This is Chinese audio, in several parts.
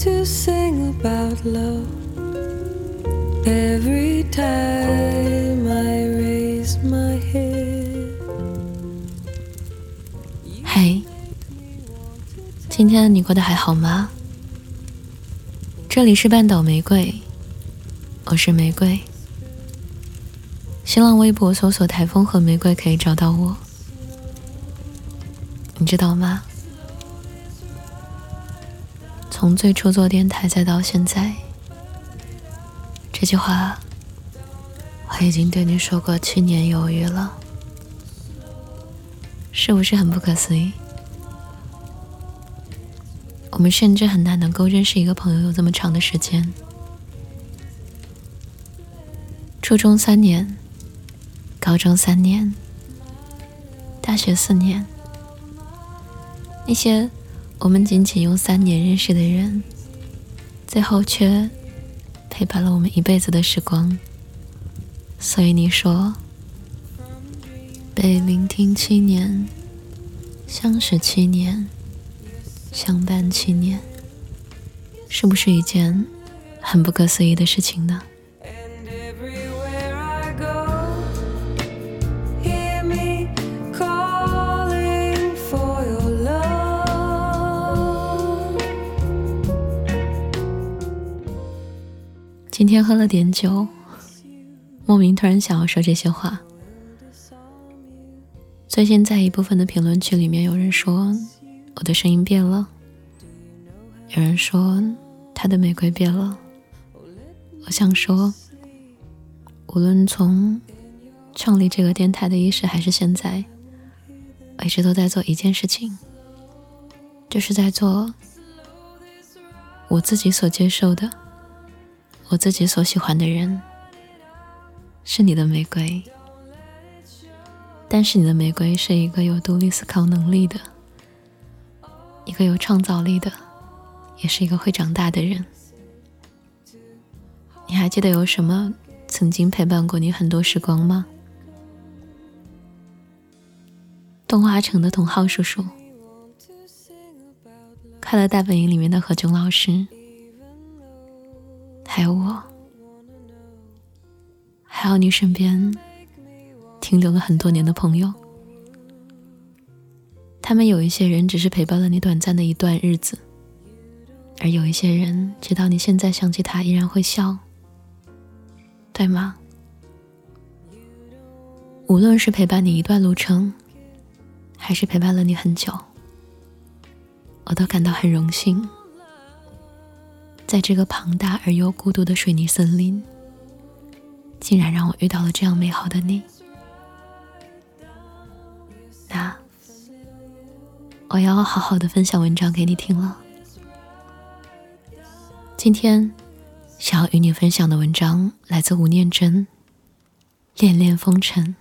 to sing about love every time I raise my head. 嘿，今天你过得还好吗？这里是半岛玫瑰，我是玫瑰。新浪微博搜索“台风和玫瑰”可以找到我。你知道吗？从最初做电台再到现在，这句话我已经对你说过七年有余了，是不是很不可思议？我们甚至很难能够认识一个朋友有这么长的时间。初中三年。高中三年，大学四年，那些我们仅仅用三年认识的人，最后却陪伴了我们一辈子的时光。所以你说，被聆听七年，相识七年，相伴七年，是不是一件很不可思议的事情呢？今天喝了点酒，莫名突然想要说这些话。最近在一部分的评论区里面，有人说我的声音变了，有人说他的玫瑰变了。我想说，无论从创立这个电台的伊始，还是现在，我一直都在做一件事情，就是在做我自己所接受的。我自己所喜欢的人是你的玫瑰，但是你的玫瑰是一个有独立思考能力的，一个有创造力的，也是一个会长大的人。你还记得有什么曾经陪伴过你很多时光吗？动画城的同浩叔叔，快乐大本营里面的何炅老师。还有我，还有你身边停留了很多年的朋友，他们有一些人只是陪伴了你短暂的一段日子，而有一些人直到你现在想起他依然会笑，对吗？无论是陪伴你一段路程，还是陪伴了你很久，我都感到很荣幸。在这个庞大而又孤独的水泥森林，竟然让我遇到了这样美好的你。那我要好好的分享文章给你听了。今天想要与你分享的文章来自吴念真，《恋恋风尘》。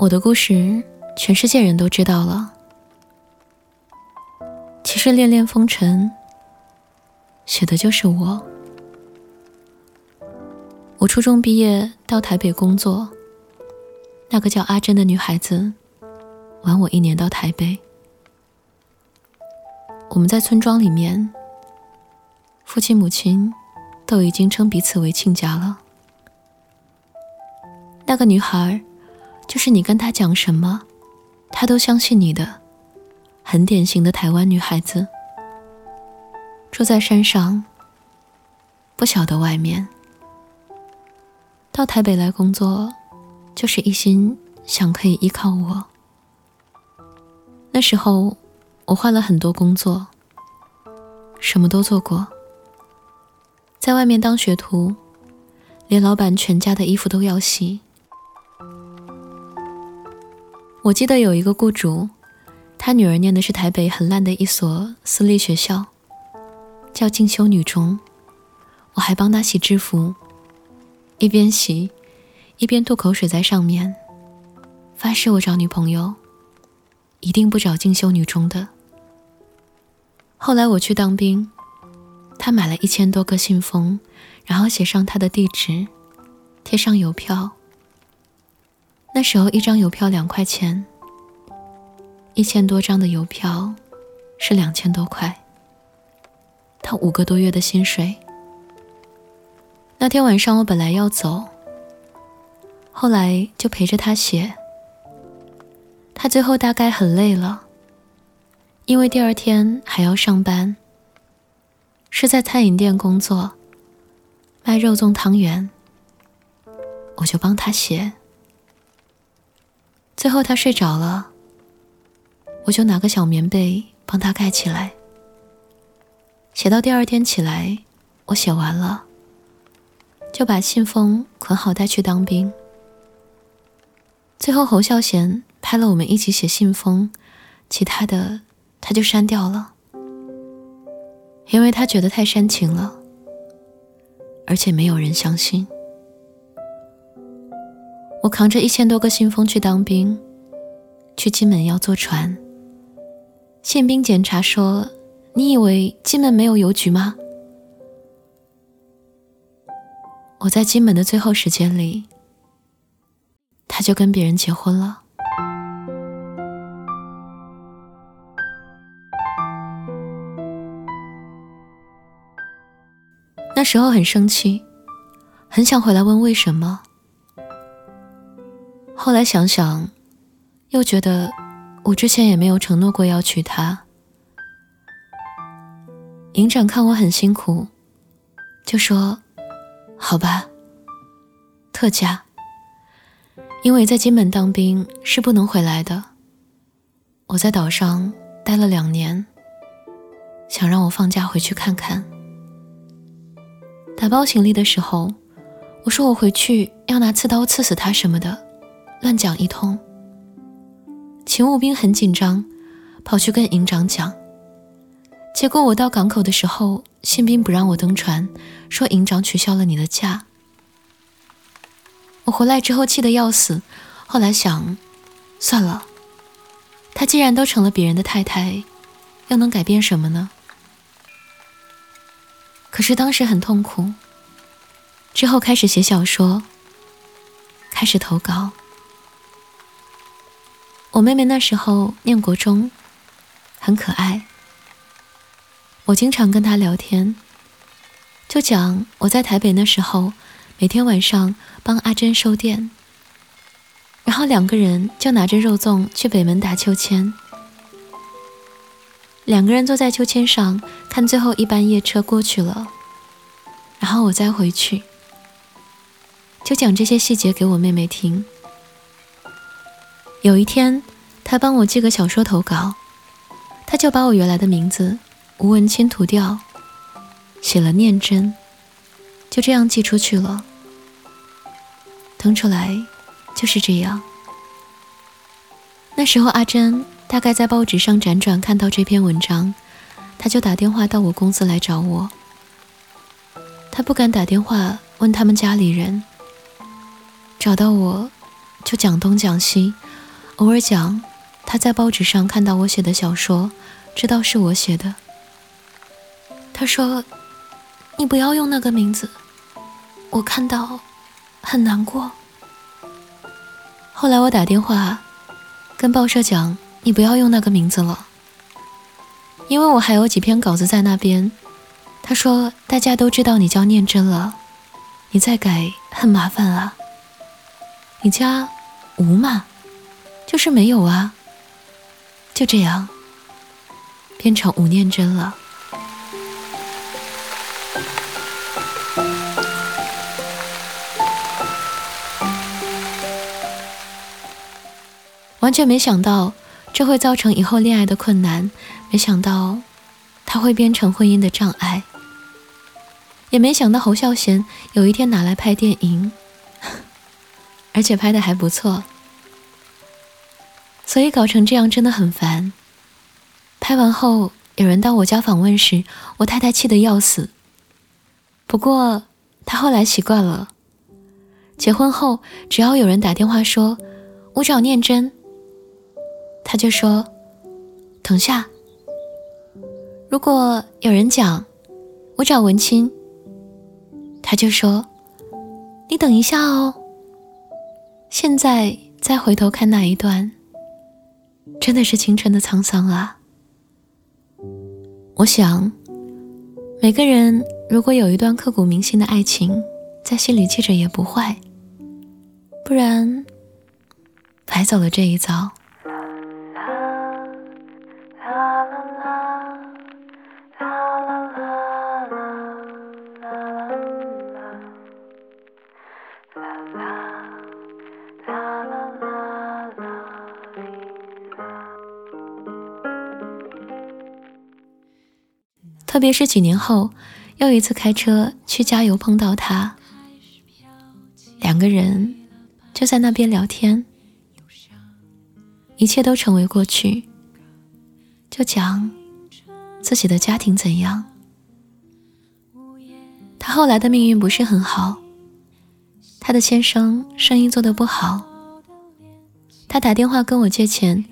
我的故事，全世界人都知道了。其实《恋恋风尘》写的就是我。我初中毕业到台北工作，那个叫阿珍的女孩子晚我一年到台北。我们在村庄里面，父亲母亲都已经称彼此为亲家了。那个女孩。就是你跟他讲什么，他都相信你的，很典型的台湾女孩子。住在山上，不晓得外面。到台北来工作，就是一心想可以依靠我。那时候我换了很多工作，什么都做过。在外面当学徒，连老板全家的衣服都要洗。我记得有一个雇主，他女儿念的是台北很烂的一所私立学校，叫进修女中。我还帮他洗制服，一边洗，一边吐口水在上面，发誓我找女朋友，一定不找进修女中的。后来我去当兵，他买了一千多个信封，然后写上他的地址，贴上邮票。那时候一张邮票两块钱，一千多张的邮票是两千多块。他五个多月的薪水。那天晚上我本来要走，后来就陪着他写。他最后大概很累了，因为第二天还要上班。是在餐饮店工作，卖肉粽汤圆。我就帮他写。最后他睡着了，我就拿个小棉被帮他盖起来。写到第二天起来，我写完了，就把信封捆好带去当兵。最后侯孝贤拍了我们一起写信封，其他的他就删掉了，因为他觉得太煽情了，而且没有人相信。我扛着一千多个信封去当兵，去金门要坐船，宪兵检查说。你以为金门没有邮局吗？我在金门的最后时间里，他就跟别人结婚了。那时候很生气，很想回来问为什么。后来想想，又觉得我之前也没有承诺过要娶她。营长看我很辛苦，就说：“好吧，特价。因为在金门当兵是不能回来的。我在岛上待了两年，想让我放假回去看看。打包行李的时候，我说我回去要拿刺刀刺死他什么的，乱讲一通。勤务兵很紧张，跑去跟营长讲。”结果我到港口的时候，宪兵不让我登船，说营长取消了你的假。我回来之后气得要死，后来想，算了，她既然都成了别人的太太，又能改变什么呢？可是当时很痛苦，之后开始写小说，开始投稿。我妹妹那时候念国中，很可爱。我经常跟她聊天，就讲我在台北那时候，每天晚上帮阿珍收店，然后两个人就拿着肉粽去北门打秋千，两个人坐在秋千上看最后一班夜车过去了，然后我再回去，就讲这些细节给我妹妹听。有一天，他帮我寄个小说投稿，他就把我原来的名字。吴文清涂掉，写了念真，就这样寄出去了。腾出来就是这样。那时候阿珍大概在报纸上辗转，看到这篇文章，他就打电话到我公司来找我。他不敢打电话问他们家里人，找到我就讲东讲西，偶尔讲他在报纸上看到我写的小说，知道是我写的。他说：“你不要用那个名字，我看到很难过。”后来我打电话跟报社讲：“你不要用那个名字了，因为我还有几篇稿子在那边。”他说：“大家都知道你叫念真了，你再改很麻烦啊。你家吴嘛，就是没有啊。”就这样变成吴念真了。完全没想到这会造成以后恋爱的困难，没想到他会变成婚姻的障碍，也没想到侯孝贤有一天拿来拍电影，而且拍的还不错，所以搞成这样真的很烦。拍完后有人到我家访问时，我太太气得要死。不过她后来习惯了，结婚后只要有人打电话说“我找念真”。他就说：“等下，如果有人讲我找文清。他就说：“你等一下哦。”现在再回头看那一段，真的是青春的沧桑啊！我想，每个人如果有一段刻骨铭心的爱情，在心里记着也不坏，不然白走了这一遭。特别是几年后，又一次开车去加油碰到他，两个人就在那边聊天，一切都成为过去，就讲自己的家庭怎样。他后来的命运不是很好，他的先生生意做得不好，他打电话跟我借钱，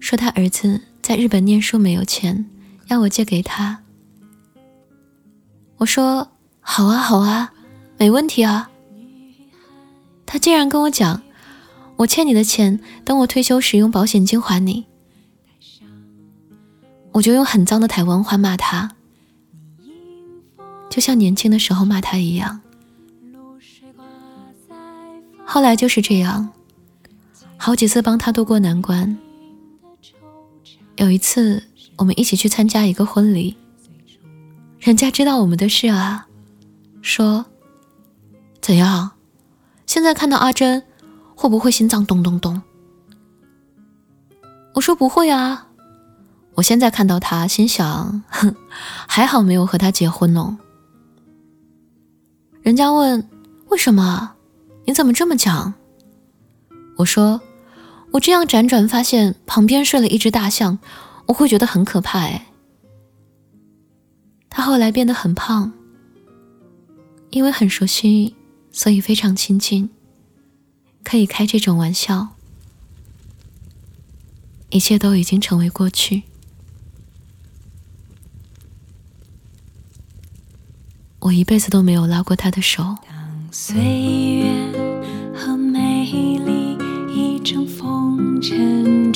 说他儿子在日本念书没有钱，要我借给他。我说好啊好啊，没问题啊。他竟然跟我讲，我欠你的钱，等我退休时用保险金还你。我就用很脏的台湾话骂他，就像年轻的时候骂他一样。后来就是这样，好几次帮他渡过难关。有一次，我们一起去参加一个婚礼。人家知道我们的事啊，说怎样？现在看到阿珍，会不会心脏咚咚咚？我说不会啊。我现在看到他，心想，哼，还好没有和他结婚呢。人家问为什么？你怎么这么讲？我说我这样辗转，发现旁边睡了一只大象，我会觉得很可怕哎。他后来变得很胖，因为很熟悉，所以非常亲近，可以开这种玩笑。一切都已经成为过去，我一辈子都没有拉过他的手。当岁月和美丽已成风尘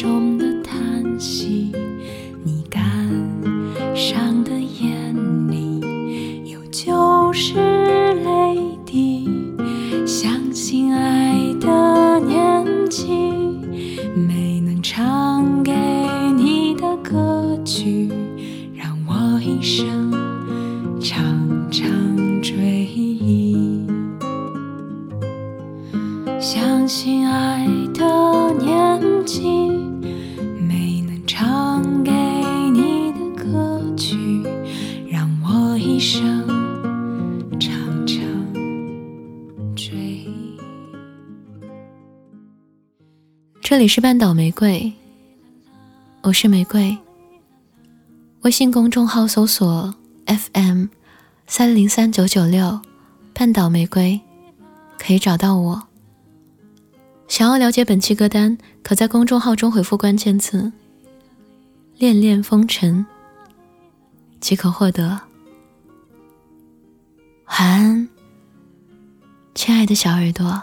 一生长长追忆相信爱的年纪没能唱给你的歌曲让我一生长长追忆这里是半岛玫瑰我是玫瑰。微信公众号搜索 FM 三零三九九六，半岛玫瑰，可以找到我。想要了解本期歌单，可在公众号中回复关键词“恋恋风尘”，即可获得。晚安，亲爱的小耳朵。